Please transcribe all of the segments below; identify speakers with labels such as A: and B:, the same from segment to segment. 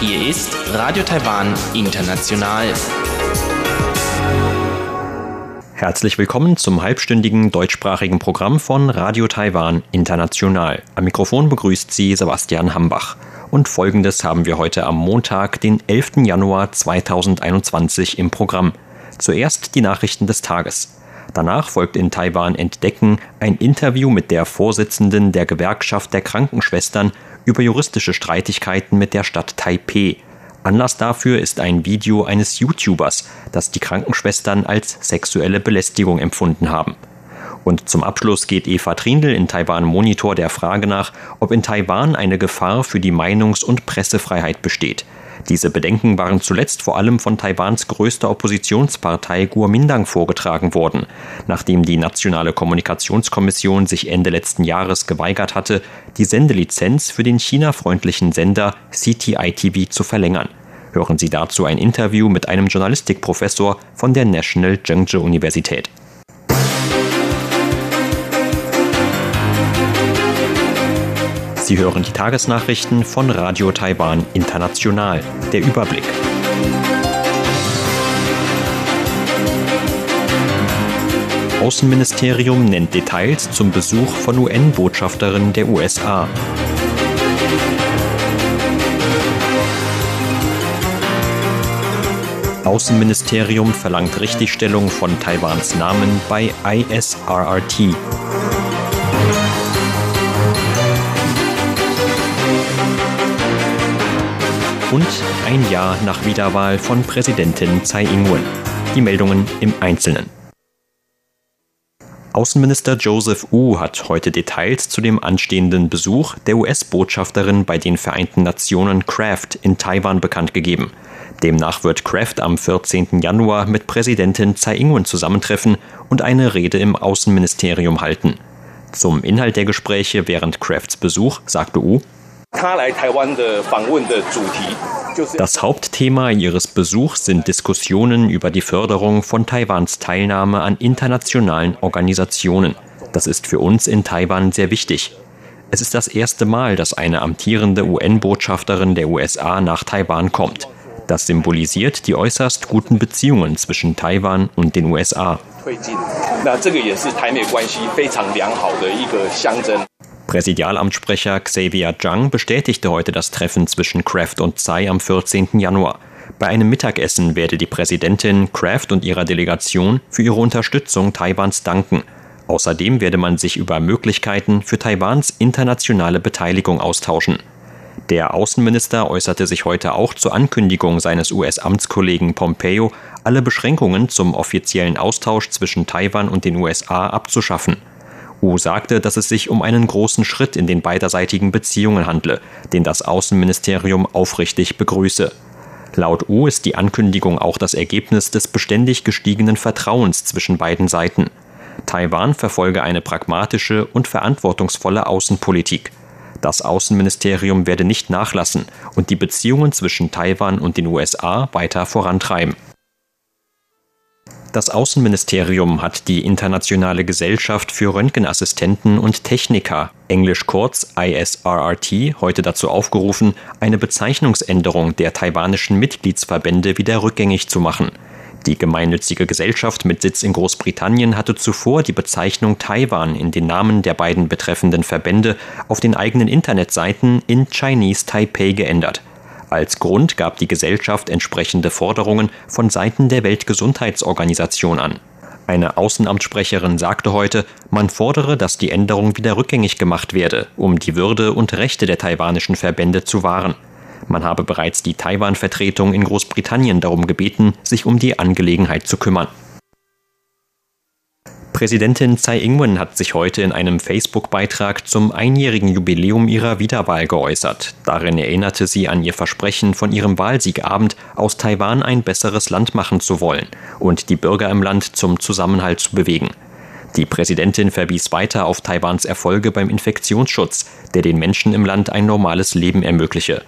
A: Hier ist Radio Taiwan International. Herzlich willkommen zum halbstündigen deutschsprachigen Programm von Radio Taiwan International. Am Mikrofon begrüßt Sie Sebastian Hambach. Und folgendes haben wir heute am Montag, den 11. Januar 2021 im Programm. Zuerst die Nachrichten des Tages. Danach folgt in Taiwan Entdecken ein Interview mit der Vorsitzenden der Gewerkschaft der Krankenschwestern über juristische Streitigkeiten mit der Stadt Taipeh. Anlass dafür ist ein Video eines YouTubers, das die Krankenschwestern als sexuelle Belästigung empfunden haben. Und zum Abschluss geht Eva Trindl in Taiwan Monitor der Frage nach, ob in Taiwan eine Gefahr für die Meinungs- und Pressefreiheit besteht. Diese Bedenken waren zuletzt vor allem von Taiwans größter Oppositionspartei Kuomintang vorgetragen worden, nachdem die Nationale Kommunikationskommission sich Ende letzten Jahres geweigert hatte, die Sendelizenz für den China-freundlichen Sender CTI-TV zu verlängern. Hören Sie dazu ein Interview mit einem Journalistikprofessor von der National Zhengzhou Universität. Sie hören die Tagesnachrichten von Radio Taiwan International. Der Überblick. Außenministerium nennt Details zum Besuch von UN-Botschafterin der USA. Außenministerium verlangt Richtigstellung von Taiwans Namen bei ISRRT. Und ein Jahr nach Wiederwahl von Präsidentin Tsai Ing-wen. Die Meldungen im Einzelnen. Außenminister Joseph Wu hat heute Details zu dem anstehenden Besuch der US-Botschafterin bei den Vereinten Nationen Kraft in Taiwan bekannt gegeben. Demnach wird Kraft am 14. Januar mit Präsidentin Tsai Ing-wen zusammentreffen und eine Rede im Außenministerium halten. Zum Inhalt der Gespräche während Crafts Besuch sagte Wu, das Hauptthema ihres Besuchs sind Diskussionen über die Förderung von Taiwans Teilnahme an internationalen Organisationen. Das ist für uns in Taiwan sehr wichtig. Es ist das erste Mal, dass eine amtierende UN-Botschafterin der USA nach Taiwan kommt. Das symbolisiert die äußerst guten Beziehungen zwischen Taiwan und den USA. Präsidialamtssprecher Xavier Zhang bestätigte heute das Treffen zwischen Kraft und Tsai am 14. Januar. Bei einem Mittagessen werde die Präsidentin Kraft und ihrer Delegation für ihre Unterstützung Taiwans danken. Außerdem werde man sich über Möglichkeiten für Taiwans internationale Beteiligung austauschen. Der Außenminister äußerte sich heute auch zur Ankündigung seines US-Amtskollegen Pompeo, alle Beschränkungen zum offiziellen Austausch zwischen Taiwan und den USA abzuschaffen. Wu sagte, dass es sich um einen großen Schritt in den beiderseitigen Beziehungen handle, den das Außenministerium aufrichtig begrüße. Laut Wu ist die Ankündigung auch das Ergebnis des beständig gestiegenen Vertrauens zwischen beiden Seiten. Taiwan verfolge eine pragmatische und verantwortungsvolle Außenpolitik. Das Außenministerium werde nicht nachlassen und die Beziehungen zwischen Taiwan und den USA weiter vorantreiben. Das Außenministerium hat die Internationale Gesellschaft für Röntgenassistenten und Techniker, englisch kurz ISRRT, heute dazu aufgerufen, eine Bezeichnungsänderung der taiwanischen Mitgliedsverbände wieder rückgängig zu machen. Die gemeinnützige Gesellschaft mit Sitz in Großbritannien hatte zuvor die Bezeichnung Taiwan in den Namen der beiden betreffenden Verbände auf den eigenen Internetseiten in Chinese Taipei geändert. Als Grund gab die Gesellschaft entsprechende Forderungen von Seiten der Weltgesundheitsorganisation an. Eine Außenamtssprecherin sagte heute, man fordere, dass die Änderung wieder rückgängig gemacht werde, um die Würde und Rechte der taiwanischen Verbände zu wahren. Man habe bereits die Taiwan-Vertretung in Großbritannien darum gebeten, sich um die Angelegenheit zu kümmern. Präsidentin Tsai Ing-wen hat sich heute in einem Facebook-Beitrag zum einjährigen Jubiläum ihrer Wiederwahl geäußert. Darin erinnerte sie an ihr Versprechen von ihrem Wahlsiegabend, aus Taiwan ein besseres Land machen zu wollen und die Bürger im Land zum Zusammenhalt zu bewegen. Die Präsidentin verwies weiter auf Taiwans Erfolge beim Infektionsschutz, der den Menschen im Land ein normales Leben ermögliche.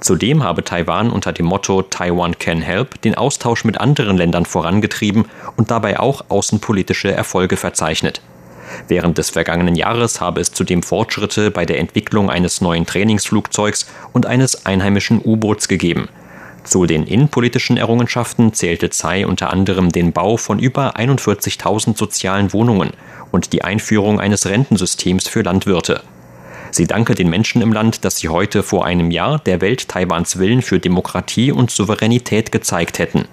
A: Zudem habe Taiwan unter dem Motto Taiwan Can Help den Austausch mit anderen Ländern vorangetrieben und dabei auch außenpolitische Erfolge verzeichnet. Während des vergangenen Jahres habe es zudem Fortschritte bei der Entwicklung eines neuen Trainingsflugzeugs und eines einheimischen U-Boots gegeben. Zu den innenpolitischen Errungenschaften zählte Tsai unter anderem den Bau von über 41.000 sozialen Wohnungen und die Einführung eines Rentensystems für Landwirte. Sie danke den Menschen im Land, dass sie heute vor einem Jahr der Welt Taiwans Willen für Demokratie und Souveränität gezeigt hätten.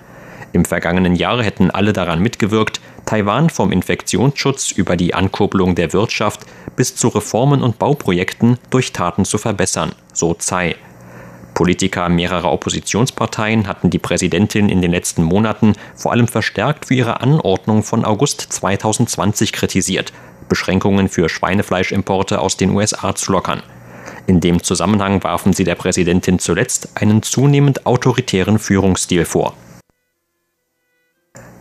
A: Im vergangenen Jahr hätten alle daran mitgewirkt, Taiwan vom Infektionsschutz über die Ankurbelung der Wirtschaft bis zu Reformen und Bauprojekten durch Taten zu verbessern, so Tsai. Politiker mehrerer Oppositionsparteien hatten die Präsidentin in den letzten Monaten vor allem verstärkt für ihre Anordnung von August 2020 kritisiert, Beschränkungen für Schweinefleischimporte aus den USA zu lockern. In dem Zusammenhang warfen sie der Präsidentin zuletzt einen zunehmend autoritären Führungsstil vor.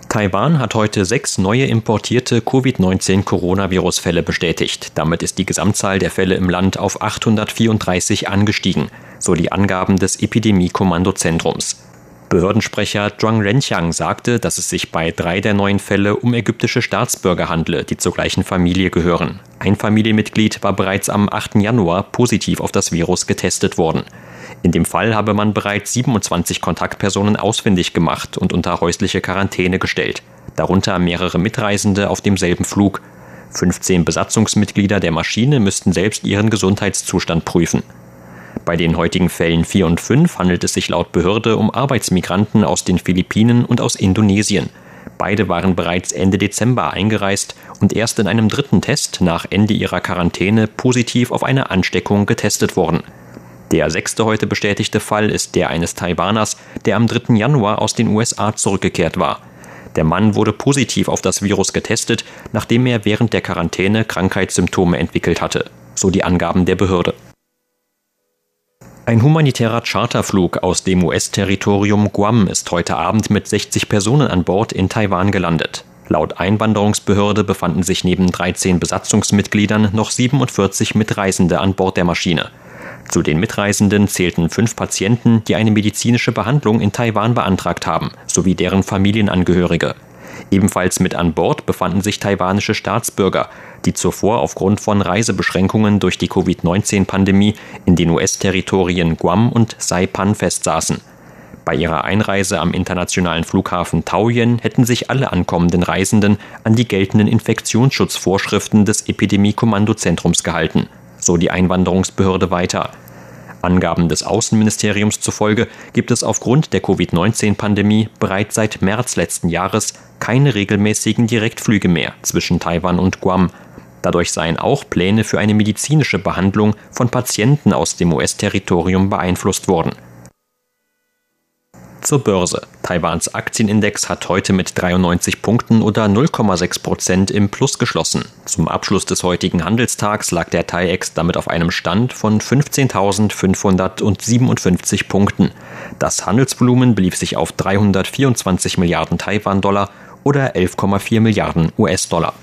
A: Taiwan hat heute sechs neue importierte Covid-19-Coronavirus-Fälle bestätigt. Damit ist die Gesamtzahl der Fälle im Land auf 834 angestiegen, so die Angaben des Epidemie-Kommandozentrums. Behördensprecher Zhuang Renqiang sagte, dass es sich bei drei der neuen Fälle um ägyptische Staatsbürger handle, die zur gleichen Familie gehören. Ein Familienmitglied war bereits am 8. Januar positiv auf das Virus getestet worden. In dem Fall habe man bereits 27 Kontaktpersonen ausfindig gemacht und unter häusliche Quarantäne gestellt, darunter mehrere Mitreisende auf demselben Flug. 15 Besatzungsmitglieder der Maschine müssten selbst ihren Gesundheitszustand prüfen. Bei den heutigen Fällen 4 und 5 handelt es sich laut Behörde um Arbeitsmigranten aus den Philippinen und aus Indonesien. Beide waren bereits Ende Dezember eingereist und erst in einem dritten Test nach Ende ihrer Quarantäne positiv auf eine Ansteckung getestet worden. Der sechste heute bestätigte Fall ist der eines Taiwaners, der am 3. Januar aus den USA zurückgekehrt war. Der Mann wurde positiv auf das Virus getestet, nachdem er während der Quarantäne Krankheitssymptome entwickelt hatte, so die Angaben der Behörde. Ein humanitärer Charterflug aus dem US-Territorium Guam ist heute Abend mit 60 Personen an Bord in Taiwan gelandet. Laut Einwanderungsbehörde befanden sich neben 13 Besatzungsmitgliedern noch 47 Mitreisende an Bord der Maschine. Zu den Mitreisenden zählten fünf Patienten, die eine medizinische Behandlung in Taiwan beantragt haben, sowie deren Familienangehörige. Ebenfalls mit an Bord befanden sich taiwanische Staatsbürger, die zuvor aufgrund von Reisebeschränkungen durch die Covid-19-Pandemie in den US-Territorien Guam und Saipan festsaßen. Bei ihrer Einreise am internationalen Flughafen Taoyuan hätten sich alle ankommenden Reisenden an die geltenden Infektionsschutzvorschriften des Epidemie-Kommandozentrums gehalten, so die Einwanderungsbehörde weiter. Angaben des Außenministeriums zufolge gibt es aufgrund der Covid-19-Pandemie bereits seit März letzten Jahres keine regelmäßigen Direktflüge mehr zwischen Taiwan und Guam. Dadurch seien auch Pläne für eine medizinische Behandlung von Patienten aus dem US-Territorium beeinflusst worden. Zur Börse. Taiwans Aktienindex hat heute mit 93 Punkten oder 0,6 Prozent im Plus geschlossen. Zum Abschluss des heutigen Handelstags lag der TAIEX damit auf einem Stand von 15.557 Punkten. Das Handelsvolumen belief sich auf 324 Milliarden Taiwan-Dollar oder 11,4 Milliarden US-Dollar.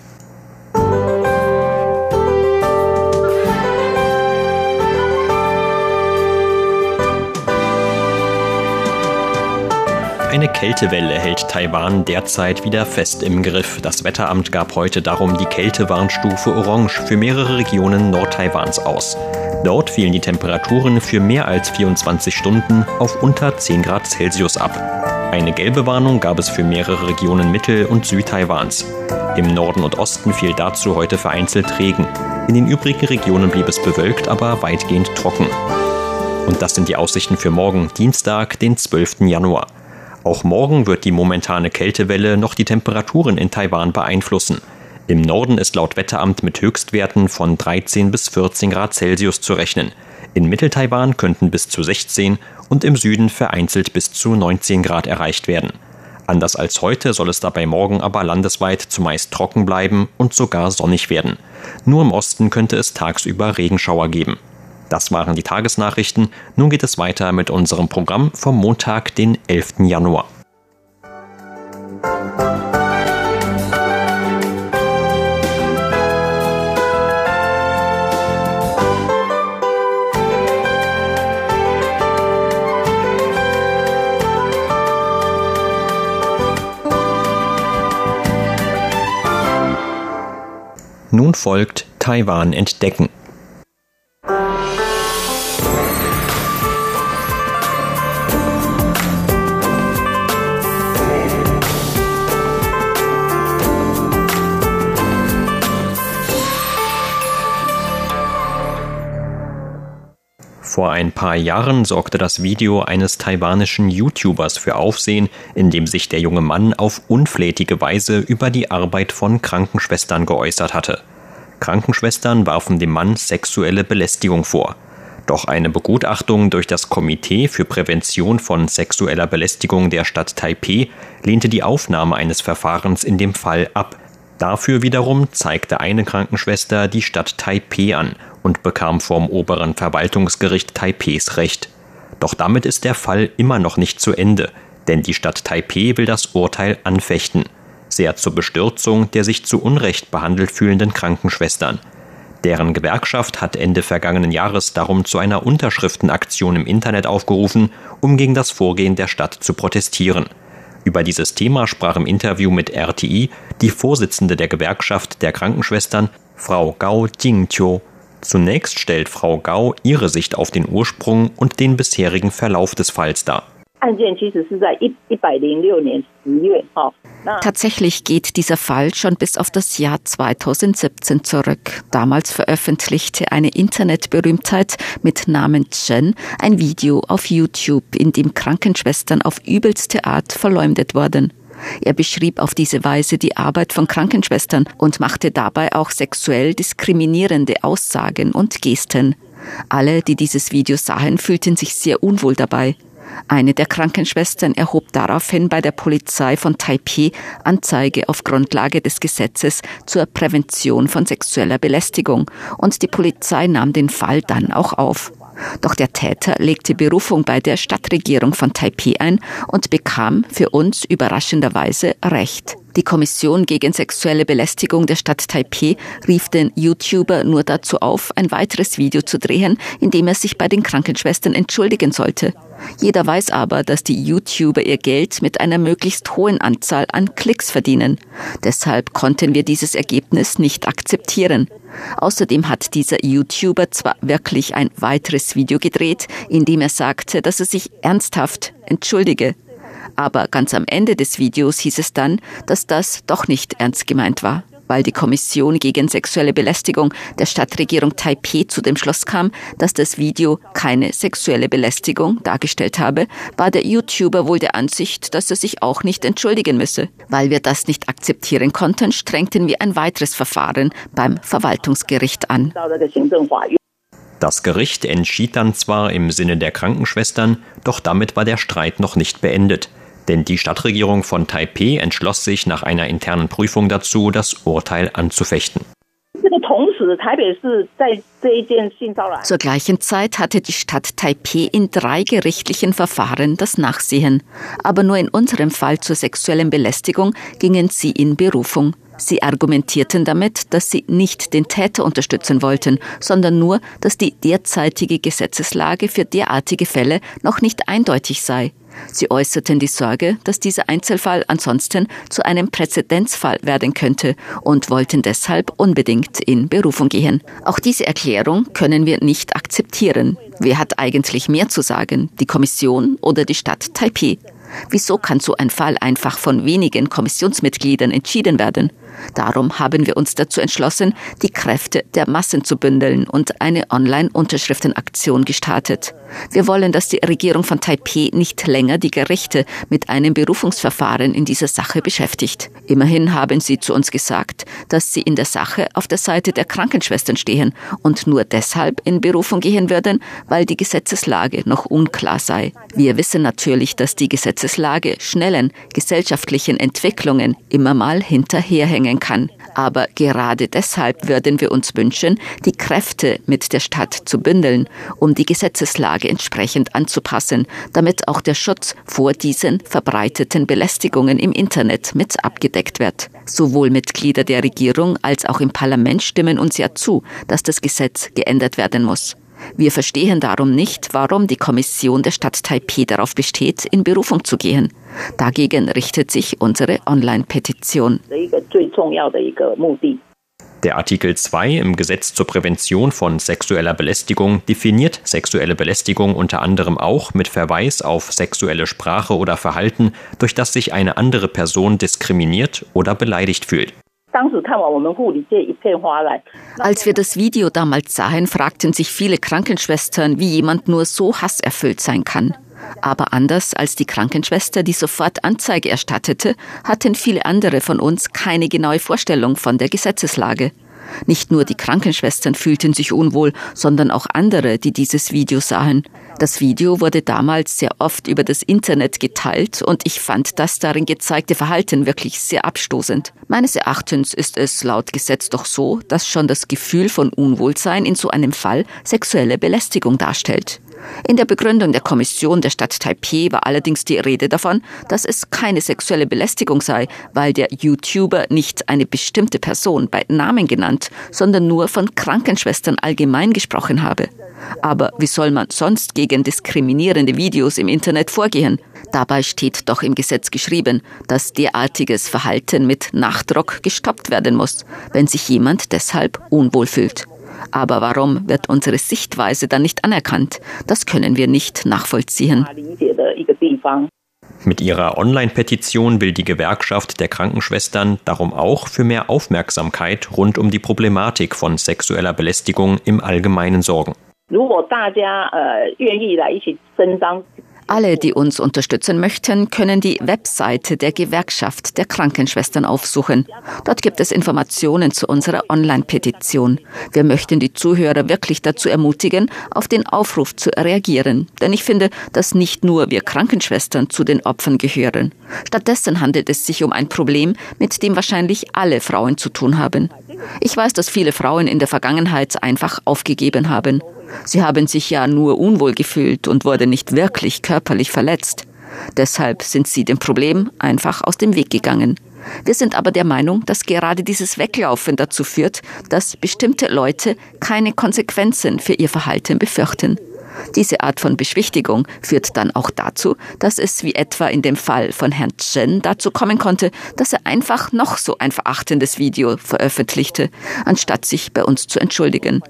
A: Eine Kältewelle hält Taiwan derzeit wieder fest im Griff. Das Wetteramt gab heute darum die Kältewarnstufe Orange für mehrere Regionen Nord-Taiwans aus. Dort fielen die Temperaturen für mehr als 24 Stunden auf unter 10 Grad Celsius ab. Eine gelbe Warnung gab es für mehrere Regionen Mittel- und Südtaiwans. Im Norden und Osten fiel dazu heute vereinzelt Regen. In den übrigen Regionen blieb es bewölkt, aber weitgehend trocken. Und das sind die Aussichten für morgen, Dienstag, den 12. Januar. Auch morgen wird die momentane Kältewelle noch die Temperaturen in Taiwan beeinflussen. Im Norden ist laut Wetteramt mit Höchstwerten von 13 bis 14 Grad Celsius zu rechnen. In Mitteltaiwan könnten bis zu 16 und im Süden vereinzelt bis zu 19 Grad erreicht werden. Anders als heute soll es dabei morgen aber landesweit zumeist trocken bleiben und sogar sonnig werden. Nur im Osten könnte es tagsüber Regenschauer geben. Das waren die Tagesnachrichten. Nun geht es weiter mit unserem Programm vom Montag, den 11. Januar. Nun folgt Taiwan entdecken. Vor ein paar Jahren sorgte das Video eines taiwanischen YouTubers für Aufsehen, in dem sich der junge Mann auf unflätige Weise über die Arbeit von Krankenschwestern geäußert hatte. Krankenschwestern warfen dem Mann sexuelle Belästigung vor. Doch eine Begutachtung durch das Komitee für Prävention von sexueller Belästigung der Stadt Taipeh lehnte die Aufnahme eines Verfahrens in dem Fall ab. Dafür wiederum zeigte eine Krankenschwester die Stadt Taipeh an und bekam vom oberen Verwaltungsgericht Taipehs Recht. Doch damit ist der Fall immer noch nicht zu Ende, denn die Stadt Taipeh will das Urteil anfechten, sehr zur Bestürzung der sich zu Unrecht behandelt fühlenden Krankenschwestern. Deren Gewerkschaft hat Ende vergangenen Jahres darum zu einer Unterschriftenaktion im Internet aufgerufen, um gegen das Vorgehen der Stadt zu protestieren. Über dieses Thema sprach im Interview mit RTI die Vorsitzende der Gewerkschaft der Krankenschwestern, Frau Gao Jingqiu. Zunächst stellt Frau Gao ihre Sicht auf den Ursprung und den bisherigen Verlauf des Falls dar.
B: Tatsächlich geht dieser Fall schon bis auf das Jahr 2017 zurück. Damals veröffentlichte eine Internetberühmtheit mit Namen Chen ein Video auf YouTube, in dem Krankenschwestern auf übelste Art verleumdet wurden. Er beschrieb auf diese Weise die Arbeit von Krankenschwestern und machte dabei auch sexuell diskriminierende Aussagen und Gesten. Alle, die dieses Video sahen, fühlten sich sehr unwohl dabei. Eine der Krankenschwestern erhob daraufhin bei der Polizei von Taipei Anzeige auf Grundlage des Gesetzes zur Prävention von sexueller Belästigung und die Polizei nahm den Fall dann auch auf. Doch der Täter legte Berufung bei der Stadtregierung von Taipei ein und bekam für uns überraschenderweise Recht. Die Kommission gegen sexuelle Belästigung der Stadt Taipei rief den YouTuber nur dazu auf, ein weiteres Video zu drehen, in dem er sich bei den Krankenschwestern entschuldigen sollte. Jeder weiß aber, dass die YouTuber ihr Geld mit einer möglichst hohen Anzahl an Klicks verdienen. Deshalb konnten wir dieses Ergebnis nicht akzeptieren. Außerdem hat dieser YouTuber zwar wirklich ein weiteres Video gedreht, in dem er sagte, dass er sich ernsthaft entschuldige. Aber ganz am Ende des Videos hieß es dann, dass das doch nicht ernst gemeint war. Weil die Kommission gegen sexuelle Belästigung der Stadtregierung Taipei zu dem Schluss kam, dass das Video keine sexuelle Belästigung dargestellt habe, war der YouTuber wohl der Ansicht, dass er sich auch nicht entschuldigen müsse. Weil wir das nicht akzeptieren konnten, strengten wir ein weiteres Verfahren beim Verwaltungsgericht an.
A: Das Gericht entschied dann zwar im Sinne der Krankenschwestern, doch damit war der Streit noch nicht beendet. Denn die Stadtregierung von Taipeh entschloss sich nach einer internen Prüfung dazu, das Urteil anzufechten.
B: Zur gleichen Zeit hatte die Stadt Taipeh in drei gerichtlichen Verfahren das Nachsehen. Aber nur in unserem Fall zur sexuellen Belästigung gingen sie in Berufung. Sie argumentierten damit, dass sie nicht den Täter unterstützen wollten, sondern nur, dass die derzeitige Gesetzeslage für derartige Fälle noch nicht eindeutig sei. Sie äußerten die Sorge, dass dieser Einzelfall ansonsten zu einem Präzedenzfall werden könnte und wollten deshalb unbedingt in Berufung gehen. Auch diese Erklärung können wir nicht akzeptieren. Wer hat eigentlich mehr zu sagen, die Kommission oder die Stadt Taipei? Wieso kann so ein Fall einfach von wenigen Kommissionsmitgliedern entschieden werden? Darum haben wir uns dazu entschlossen, die Kräfte der Massen zu bündeln und eine Online-Unterschriftenaktion gestartet. Wir wollen, dass die Regierung von Taipeh nicht länger die Gerichte mit einem Berufungsverfahren in dieser Sache beschäftigt. Immerhin haben sie zu uns gesagt, dass sie in der Sache auf der Seite der Krankenschwestern stehen und nur deshalb in Berufung gehen würden, weil die Gesetzeslage noch unklar sei. Wir wissen natürlich, dass die Gesetzeslage schnellen gesellschaftlichen Entwicklungen immer mal hinterherhängt bringen kann. Aber gerade deshalb würden wir uns wünschen, die Kräfte mit der Stadt zu bündeln, um die Gesetzeslage entsprechend anzupassen, damit auch der Schutz vor diesen verbreiteten Belästigungen im Internet mit abgedeckt wird. Sowohl Mitglieder der Regierung als auch im Parlament stimmen uns ja zu, dass das Gesetz geändert werden muss. Wir verstehen darum nicht, warum die Kommission der Stadt Taipei darauf besteht, in Berufung zu gehen. Dagegen richtet sich unsere Online-Petition.
A: Der Artikel 2 im Gesetz zur Prävention von sexueller Belästigung definiert sexuelle Belästigung unter anderem auch mit Verweis auf sexuelle Sprache oder Verhalten, durch das sich eine andere Person diskriminiert oder beleidigt fühlt.
B: Als wir das Video damals sahen, fragten sich viele Krankenschwestern, wie jemand nur so hasserfüllt sein kann. Aber anders als die Krankenschwester, die sofort Anzeige erstattete, hatten viele andere von uns keine genaue Vorstellung von der Gesetzeslage. Nicht nur die Krankenschwestern fühlten sich unwohl, sondern auch andere, die dieses Video sahen. Das Video wurde damals sehr oft über das Internet geteilt und ich fand das darin gezeigte Verhalten wirklich sehr abstoßend. Meines Erachtens ist es laut Gesetz doch so, dass schon das Gefühl von Unwohlsein in so einem Fall sexuelle Belästigung darstellt. In der Begründung der Kommission der Stadt Taipeh war allerdings die Rede davon, dass es keine sexuelle Belästigung sei, weil der YouTuber nicht eine bestimmte Person bei Namen genannt, sondern nur von Krankenschwestern allgemein gesprochen habe. Aber wie soll man sonst gegen diskriminierende Videos im Internet vorgehen? Dabei steht doch im Gesetz geschrieben, dass derartiges Verhalten mit Nachdruck gestoppt werden muss, wenn sich jemand deshalb unwohl fühlt. Aber warum wird unsere Sichtweise dann nicht anerkannt? Das können wir nicht nachvollziehen.
A: Mit ihrer Online-Petition will die Gewerkschaft der Krankenschwestern darum auch für mehr Aufmerksamkeit rund um die Problematik von sexueller Belästigung im Allgemeinen sorgen.
B: Alle, die uns unterstützen möchten, können die Webseite der Gewerkschaft der Krankenschwestern aufsuchen. Dort gibt es Informationen zu unserer Online-Petition. Wir möchten die Zuhörer wirklich dazu ermutigen, auf den Aufruf zu reagieren. Denn ich finde, dass nicht nur wir Krankenschwestern zu den Opfern gehören. Stattdessen handelt es sich um ein Problem, mit dem wahrscheinlich alle Frauen zu tun haben. Ich weiß, dass viele Frauen in der Vergangenheit einfach aufgegeben haben. Sie haben sich ja nur unwohl gefühlt und wurden nicht wirklich körperlich verletzt. Deshalb sind sie dem Problem einfach aus dem Weg gegangen. Wir sind aber der Meinung, dass gerade dieses Weglaufen dazu führt, dass bestimmte Leute keine Konsequenzen für ihr Verhalten befürchten. Diese Art von Beschwichtigung führt dann auch dazu, dass es wie etwa in dem Fall von Herrn Chen dazu kommen konnte, dass er einfach noch so ein verachtendes Video veröffentlichte, anstatt sich bei uns zu entschuldigen.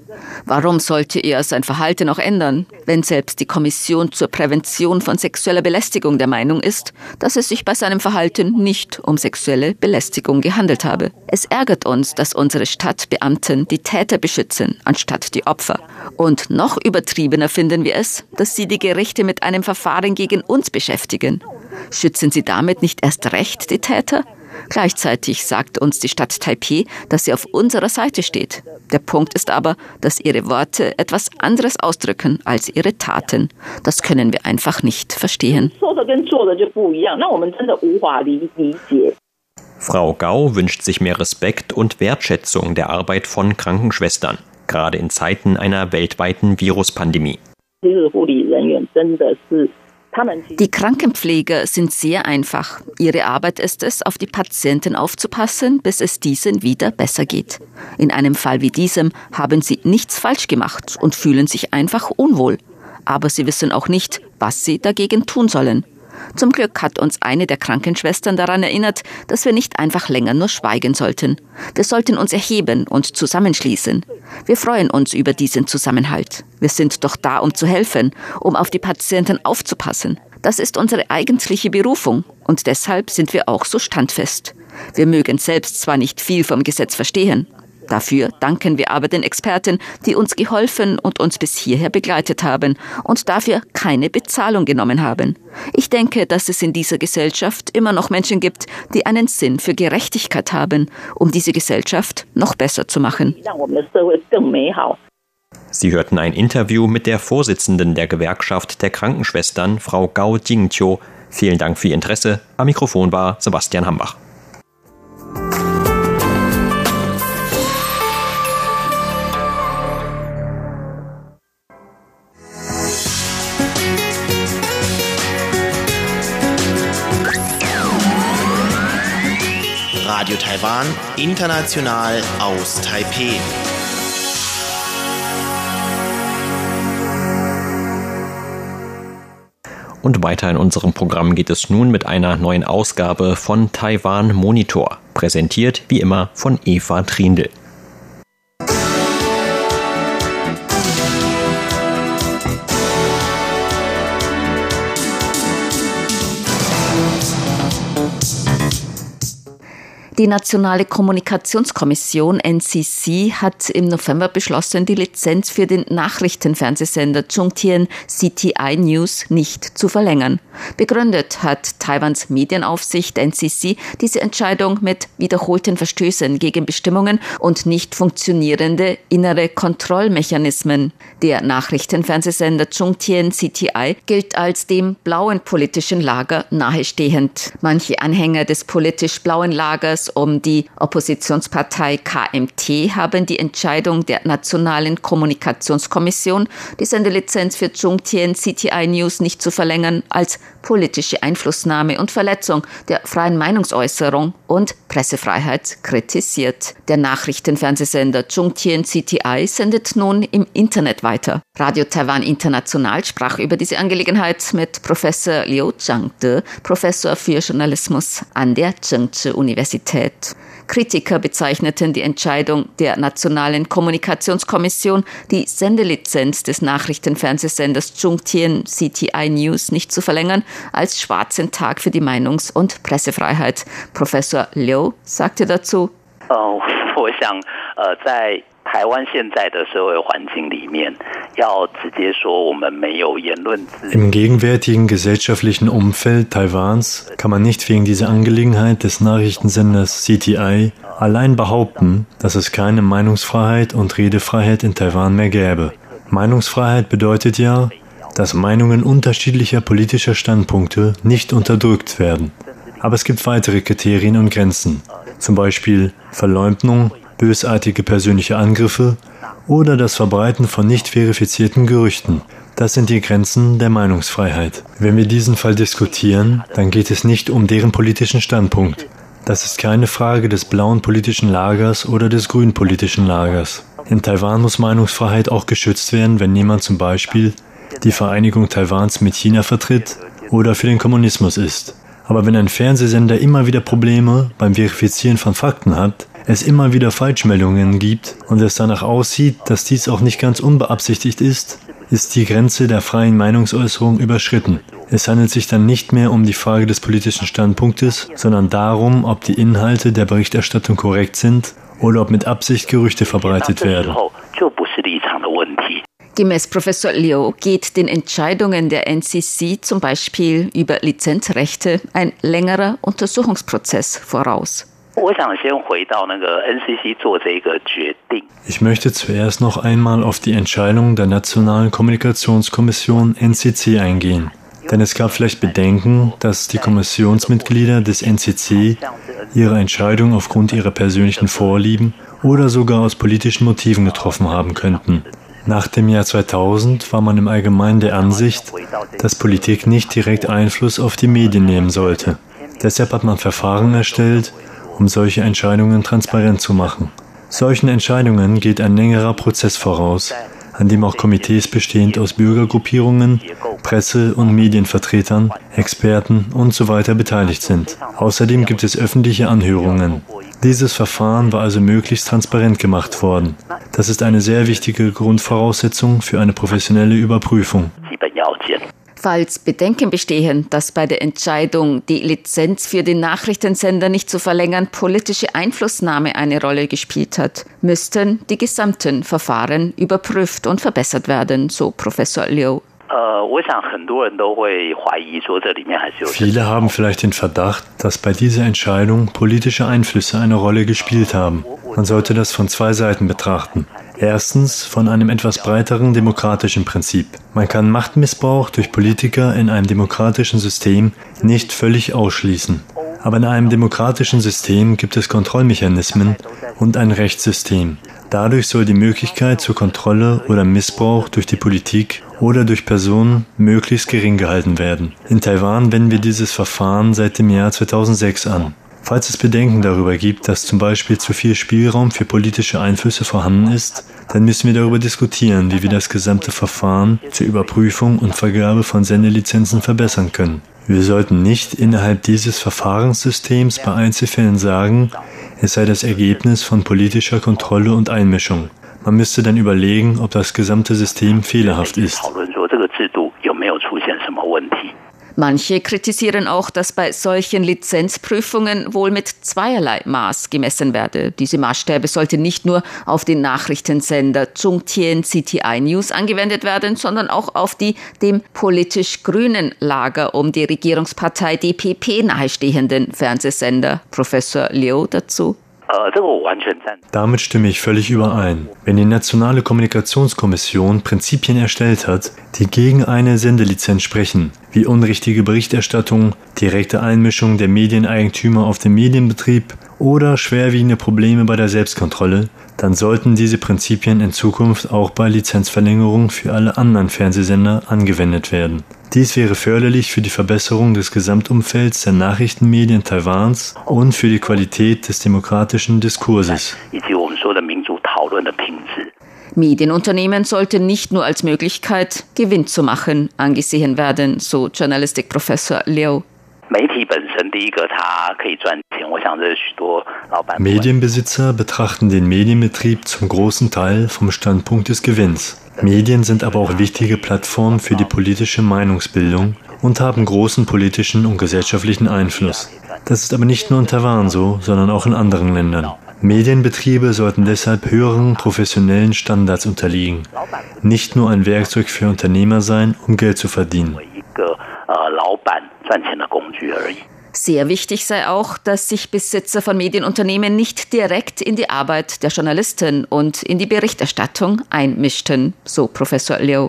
B: Warum sollte er sein Verhalten auch ändern, wenn selbst die Kommission zur Prävention von sexueller Belästigung der Meinung ist, dass es sich bei seinem Verhalten nicht um sexuelle Belästigung gehandelt habe? Es ärgert uns, dass unsere Stadtbeamten die Täter beschützen, anstatt die Opfer. Und noch übertriebener finden wir es, dass sie die Gerichte mit einem Verfahren gegen uns beschäftigen. Schützen sie damit nicht erst recht die Täter? Gleichzeitig sagt uns die Stadt Taipeh, dass sie auf unserer Seite steht. Der Punkt ist aber, dass ihre Worte etwas anderes ausdrücken als ihre Taten. Das können wir einfach nicht verstehen.
A: Frau Gau wünscht sich mehr Respekt und Wertschätzung der Arbeit von Krankenschwestern, gerade in Zeiten einer weltweiten Viruspandemie.
B: Die Krankenpfleger sind sehr einfach. Ihre Arbeit ist es, auf die Patienten aufzupassen, bis es diesen wieder besser geht. In einem Fall wie diesem haben sie nichts falsch gemacht und fühlen sich einfach unwohl. Aber sie wissen auch nicht, was sie dagegen tun sollen. Zum Glück hat uns eine der Krankenschwestern daran erinnert, dass wir nicht einfach länger nur schweigen sollten. Wir sollten uns erheben und zusammenschließen. Wir freuen uns über diesen Zusammenhalt. Wir sind doch da, um zu helfen, um auf die Patienten aufzupassen. Das ist unsere eigentliche Berufung und deshalb sind wir auch so standfest. Wir mögen selbst zwar nicht viel vom Gesetz verstehen, Dafür danken wir aber den Experten, die uns geholfen und uns bis hierher begleitet haben und dafür keine Bezahlung genommen haben. Ich denke, dass es in dieser Gesellschaft immer noch Menschen gibt, die einen Sinn für Gerechtigkeit haben, um diese Gesellschaft noch besser zu machen.
A: Sie hörten ein Interview mit der Vorsitzenden der Gewerkschaft der Krankenschwestern, Frau Gao Jingqiu. Vielen Dank für Ihr Interesse. Am Mikrofon war Sebastian Hambach.
C: Radio Taiwan, international aus Taipeh.
A: Und weiter in unserem Programm geht es nun mit einer neuen Ausgabe von Taiwan Monitor, präsentiert wie immer von Eva Trindl.
B: Die Nationale Kommunikationskommission NCC hat im November beschlossen, die Lizenz für den Nachrichtenfernsehsender Chungtien CTI News nicht zu verlängern. Begründet hat Taiwans Medienaufsicht NCC diese Entscheidung mit wiederholten Verstößen gegen Bestimmungen und nicht funktionierende innere Kontrollmechanismen. Der Nachrichtenfernsehsender Chungtien CTI gilt als dem blauen politischen Lager nahestehend. Manche Anhänger des politisch blauen Lagers um die Oppositionspartei KMT haben die Entscheidung der Nationalen Kommunikationskommission, die Sendelizenz für Zhongtian CTI News nicht zu verlängern, als politische Einflussnahme und Verletzung der freien Meinungsäußerung und Pressefreiheit kritisiert. Der Nachrichtenfernsehsender Zhongtian CTI sendet nun im Internet weiter. Radio Taiwan International sprach über diese Angelegenheit mit Professor Liu Zhangde, Professor für Journalismus an der Zhengzhi Universität. Realität. Kritiker bezeichneten die Entscheidung der Nationalen Kommunikationskommission, die Sendelizenz des Nachrichtenfernsehsenders Chungtien CTI News nicht zu verlängern, als schwarzen Tag für die Meinungs- und Pressefreiheit. Professor Liu sagte dazu,
D: oh, 台湾现在的社会环境里面，要直接说我们没有言论自由。Im gegenwärtigen gesellschaftlichen Umfeld Taiwans kann man nicht wegen dieser Angelegenheit des Nachrichtensenders CTI allein behaupten, dass es keine Meinungsfreiheit und Redefreiheit in Taiwan mehr gäbe. Meinungsfreiheit bedeutet ja, dass Meinungen unterschiedlicher politischer Standpunkte nicht unterdrückt werden. Aber es gibt weitere Kriterien und Grenzen, zum Beispiel Verleumdung, bösartige persönliche Angriffe oder das Verbreiten von nicht verifizierten Gerüchten. Das sind die Grenzen der Meinungsfreiheit. Wenn wir diesen Fall diskutieren, dann geht es nicht um deren politischen Standpunkt. Das ist keine Frage des blauen politischen Lagers oder des grünen politischen Lagers. In Taiwan muss Meinungsfreiheit auch geschützt werden, wenn jemand zum Beispiel die Vereinigung Taiwans mit China vertritt oder für den Kommunismus ist. Aber wenn ein Fernsehsender immer wieder Probleme beim Verifizieren von Fakten hat, es immer wieder Falschmeldungen gibt und es danach aussieht, dass dies auch nicht ganz unbeabsichtigt ist, ist die Grenze der freien Meinungsäußerung überschritten. Es handelt sich dann nicht mehr um die Frage des politischen Standpunktes, sondern darum, ob die Inhalte der Berichterstattung korrekt sind oder ob mit Absicht Gerüchte verbreitet werden.
B: Gemäß Professor Liu geht den Entscheidungen der NCC zum Beispiel über Lizenzrechte ein längerer Untersuchungsprozess voraus.
D: Ich möchte zuerst noch einmal auf die Entscheidung der Nationalen Kommunikationskommission NCC eingehen. Denn es gab vielleicht Bedenken, dass die Kommissionsmitglieder des NCC ihre Entscheidung aufgrund ihrer persönlichen Vorlieben oder sogar aus politischen Motiven getroffen haben könnten. Nach dem Jahr 2000 war man im Allgemeinen der Ansicht, dass Politik nicht direkt Einfluss auf die Medien nehmen sollte. Deshalb hat man Verfahren erstellt, um solche Entscheidungen transparent zu machen. Solchen Entscheidungen geht ein längerer Prozess voraus, an dem auch Komitees bestehend aus Bürgergruppierungen, Presse- und Medienvertretern, Experten usw. So beteiligt sind. Außerdem gibt es öffentliche Anhörungen. Dieses Verfahren war also möglichst transparent gemacht worden. Das ist eine sehr wichtige Grundvoraussetzung für eine professionelle Überprüfung.
B: Falls Bedenken bestehen, dass bei der Entscheidung, die Lizenz für den Nachrichtensender nicht zu verlängern, politische Einflussnahme eine Rolle gespielt hat, müssten die gesamten Verfahren überprüft und verbessert werden, so Professor Liu.
D: Viele haben vielleicht den Verdacht, dass bei dieser Entscheidung politische Einflüsse eine Rolle gespielt haben. Man sollte das von zwei Seiten betrachten. Erstens von einem etwas breiteren demokratischen Prinzip. Man kann Machtmissbrauch durch Politiker in einem demokratischen System nicht völlig ausschließen. Aber in einem demokratischen System gibt es Kontrollmechanismen und ein Rechtssystem. Dadurch soll die Möglichkeit zur Kontrolle oder Missbrauch durch die Politik oder durch Personen möglichst gering gehalten werden. In Taiwan wenden wir dieses Verfahren seit dem Jahr 2006 an. Falls es Bedenken darüber gibt, dass zum Beispiel zu viel Spielraum für politische Einflüsse vorhanden ist, dann müssen wir darüber diskutieren, wie wir das gesamte Verfahren zur Überprüfung und Vergabe von Sendelizenzen verbessern können. Wir sollten nicht innerhalb dieses Verfahrenssystems bei Einzelfällen sagen, es sei das Ergebnis von politischer Kontrolle und Einmischung. Man müsste dann überlegen, ob das gesamte System fehlerhaft ist.
B: Manche kritisieren auch, dass bei solchen Lizenzprüfungen wohl mit zweierlei Maß gemessen werde. Diese Maßstäbe sollten nicht nur auf den Nachrichtensender Zhongtian CTI News angewendet werden, sondern auch auf die dem politisch grünen Lager um die Regierungspartei DPP nahestehenden Fernsehsender. Professor Liu dazu.
D: Damit stimme ich völlig überein. Wenn die Nationale Kommunikationskommission Prinzipien erstellt hat, die gegen eine Sendelizenz sprechen, wie unrichtige Berichterstattung, direkte Einmischung der Medieneigentümer auf den Medienbetrieb oder schwerwiegende Probleme bei der Selbstkontrolle, dann sollten diese Prinzipien in Zukunft auch bei Lizenzverlängerungen für alle anderen Fernsehsender angewendet werden. Dies wäre förderlich für die Verbesserung des Gesamtumfelds der Nachrichtenmedien Taiwans und für die Qualität des demokratischen Diskurses.
B: Medienunternehmen sollten nicht nur als Möglichkeit, Gewinn zu machen, angesehen werden, so Journalistikprofessor Liu.
D: Medienbesitzer betrachten den Medienbetrieb zum großen Teil vom Standpunkt des Gewinns. Medien sind aber auch wichtige Plattformen für die politische Meinungsbildung und haben großen politischen und gesellschaftlichen Einfluss. Das ist aber nicht nur in Taiwan so, sondern auch in anderen Ländern. Medienbetriebe sollten deshalb höheren professionellen Standards unterliegen, nicht nur ein Werkzeug für Unternehmer sein, um Geld zu verdienen.
B: Sehr wichtig sei auch, dass sich Besitzer von Medienunternehmen nicht direkt in die Arbeit der Journalisten und in die Berichterstattung einmischten, so Professor Liu.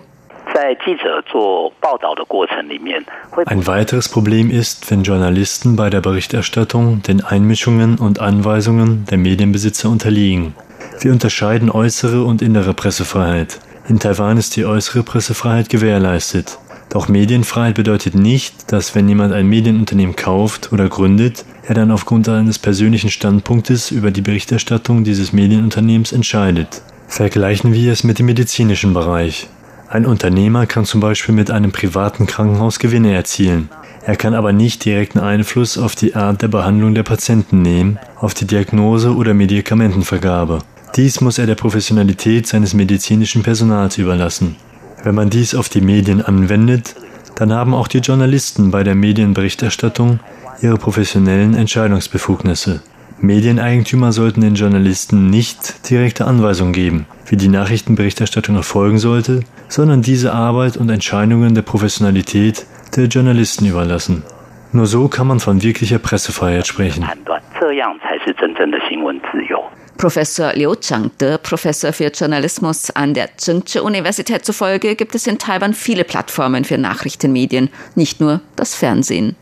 D: Ein weiteres Problem ist, wenn Journalisten bei der Berichterstattung den Einmischungen und Anweisungen der Medienbesitzer unterliegen. Wir unterscheiden äußere und innere Pressefreiheit. In Taiwan ist die äußere Pressefreiheit gewährleistet. Doch Medienfreiheit bedeutet nicht, dass wenn jemand ein Medienunternehmen kauft oder gründet, er dann aufgrund eines persönlichen Standpunktes über die Berichterstattung dieses Medienunternehmens entscheidet. Vergleichen wir es mit dem medizinischen Bereich. Ein Unternehmer kann zum Beispiel mit einem privaten Krankenhaus Gewinne erzielen. Er kann aber nicht direkten Einfluss auf die Art der Behandlung der Patienten nehmen, auf die Diagnose oder Medikamentenvergabe. Dies muss er der Professionalität seines medizinischen Personals überlassen. Wenn man dies auf die Medien anwendet, dann haben auch die Journalisten bei der Medienberichterstattung ihre professionellen Entscheidungsbefugnisse. Medieneigentümer sollten den Journalisten nicht direkte Anweisungen geben, wie die Nachrichtenberichterstattung erfolgen sollte, sondern diese Arbeit und Entscheidungen der Professionalität der Journalisten überlassen. Nur so kann man von wirklicher Pressefreiheit sprechen.
B: Professor Liu Changde, Professor für Journalismus an der Tsinghua Universität zufolge, gibt es in Taiwan viele Plattformen für Nachrichtenmedien, nicht nur das Fernsehen.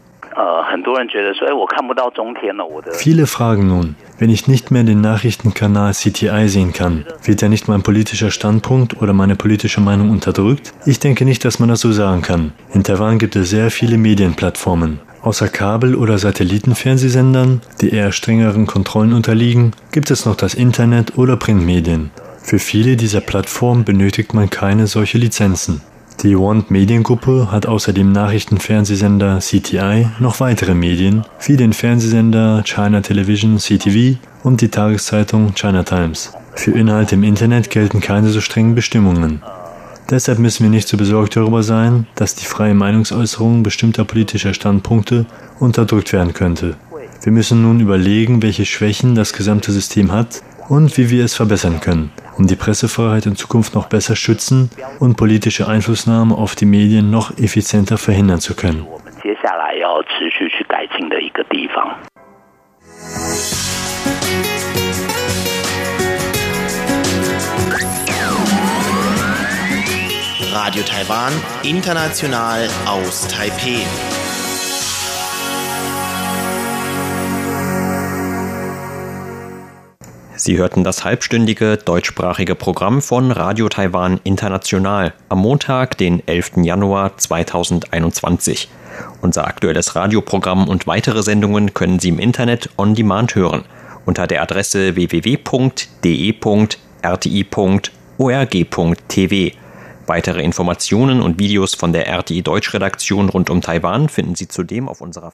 D: Viele fragen nun, wenn ich nicht mehr den Nachrichtenkanal CTI sehen kann, wird ja nicht mein politischer Standpunkt oder meine politische Meinung unterdrückt? Ich denke nicht, dass man das so sagen kann. In Taiwan gibt es sehr viele Medienplattformen. Außer Kabel- oder Satellitenfernsehsendern, die eher strengeren Kontrollen unterliegen, gibt es noch das Internet oder Printmedien. Für viele dieser Plattformen benötigt man keine solche Lizenzen. Die Want Mediengruppe hat außer dem Nachrichtenfernsehsender CTI noch weitere Medien, wie den Fernsehsender China Television CTV und die Tageszeitung China Times. Für Inhalte im Internet gelten keine so strengen Bestimmungen. Deshalb müssen wir nicht so besorgt darüber sein, dass die freie Meinungsäußerung bestimmter politischer Standpunkte unterdrückt werden könnte. Wir müssen nun überlegen, welche Schwächen das gesamte System hat und wie wir es verbessern können, um die Pressefreiheit in Zukunft noch besser schützen und politische Einflussnahme auf die Medien noch effizienter verhindern zu können.
C: Radio Taiwan, international aus Taipeh.
A: Sie hörten das halbstündige deutschsprachige Programm von Radio Taiwan International am Montag, den 11. Januar 2021. Unser aktuelles Radioprogramm und weitere Sendungen können Sie im Internet on demand hören unter der Adresse www.de.rti.org.tv. Weitere Informationen und Videos von der RTI Deutschredaktion rund um Taiwan finden Sie zudem auf unserer